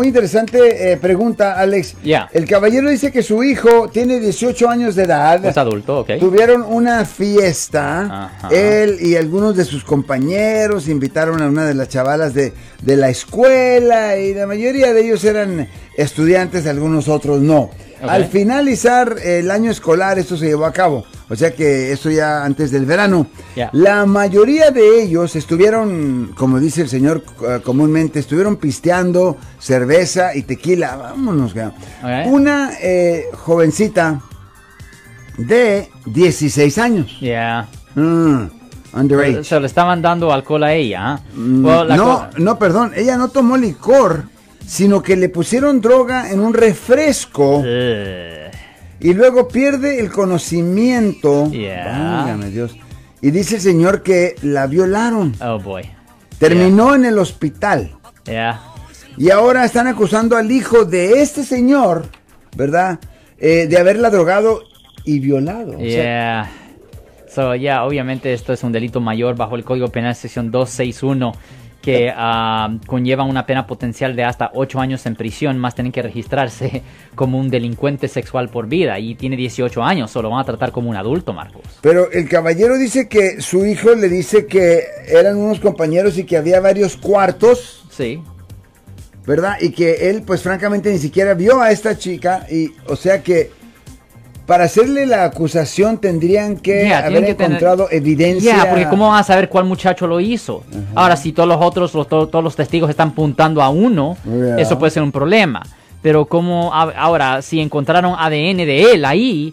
Muy interesante eh, pregunta, Alex. Ya. El caballero dice que su hijo tiene 18 años de edad. Es adulto, ok. Tuvieron una fiesta, Ajá. él y algunos de sus compañeros invitaron a una de las chavalas de, de la escuela y la mayoría de ellos eran estudiantes, algunos otros no. Al finalizar el año escolar esto se llevó a cabo, o sea que esto ya antes del verano. La mayoría de ellos estuvieron, como dice el señor eh, comúnmente, estuvieron pisteando cerveza y tequila. Vámonos, ya. Ok. Una eh, jovencita de 16 años. Yeah. Mm, underage. Se le estaban dando alcohol a ella. ¿ah? Mm, Well, no, no, perdón, ella no tomó licor, sino que le pusieron droga en un refresco y luego pierde el conocimiento. Yeah. Válgame Dios. Y dice el señor que la violaron. Oh boy. Terminó en el hospital. Yeah. Y ahora están acusando al hijo de este señor, ¿verdad? Eh, de haberla drogado y violado. O sea, Yeah. So, yeah, obviamente esto es un delito mayor bajo el Código Penal sección 261 que conlleva una pena potencial de hasta 8 años en prisión, más tienen que registrarse como un delincuente sexual por vida y tiene 18 años, solo van a tratar como un adulto, Marcos. Pero el caballero dice que su hijo le dice que eran unos compañeros y que había varios cuartos, Sí. ¿verdad? Y que él, pues francamente, ni siquiera vio a esta chica. Y, o sea que para hacerle la acusación tendrían que Yeah, haber tener- encontrado evidencia. Ya, porque ¿cómo van a saber cuál muchacho lo hizo? Ahora, si todos los otros, los- to- todos los testigos están apuntando a uno, Yeah. eso puede ser un problema. Pero como ahora, si encontraron ADN de él ahí,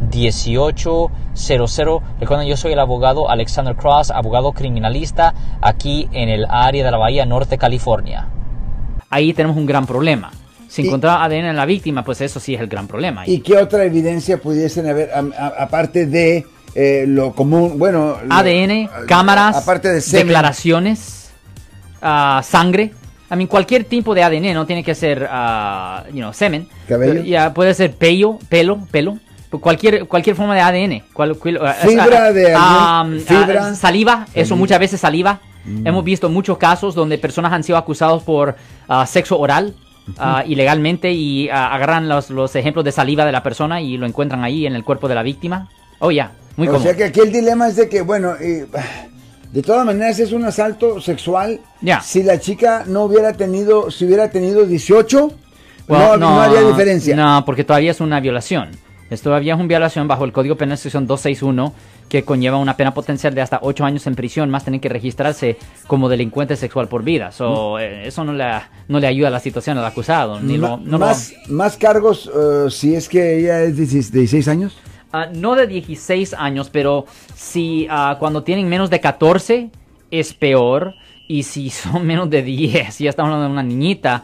1-800-530-1800. Recuerden, yo soy el abogado Alexander Cross, abogado criminalista aquí en el área de la Bahía Norte, California. ahí tenemos un gran problema. Si encontraba ADN en la víctima, pues eso sí es el gran problema. ¿Y qué otra evidencia pudiesen haber, aparte de eh, lo común? Bueno, lo- ADN, a- cámaras, aparte de semen. declaraciones, ah, sangre. I mean, cualquier tipo de ADN, no tiene que ser, ah, you know, semen. Cabello. Pero puede ser pelo, pelo, pelo. Cualquier, cualquier forma de ADN. Cual- cual- ah, Fibra ah, de ah, algún- ah, fibra. saliva, eso muchas veces saliva. Hemos visto muchos casos donde personas han sido acusados por ah, sexo oral ah, ilegalmente y ah, agarran los, los ejemplos de saliva de la persona y lo encuentran ahí en el cuerpo de la víctima. Oh, ya, muy o cómodo. sea que aquí el dilema es de que, bueno, eh, de todas maneras es un asalto sexual. Ya. Si la chica no hubiera tenido, si hubiera tenido 18, Well, no, no haría diferencia. No, porque todavía es una violación. Es todavía es una violación bajo el Código Penal sección 261 que conlleva una pena potencial de hasta 8 años en prisión, más tener que registrarse como delincuente sexual por vida. So, eh, eso no le, no le ayuda a la situación al acusado. Ni Ma- lo- no, lo- más, más cargos eh, si es que ella es de 16 años. Ah, no de 16 años, pero si ah, cuando tienen menos de 14 es peor. Y si son menos de 10, si ya estamos hablando de una niñita,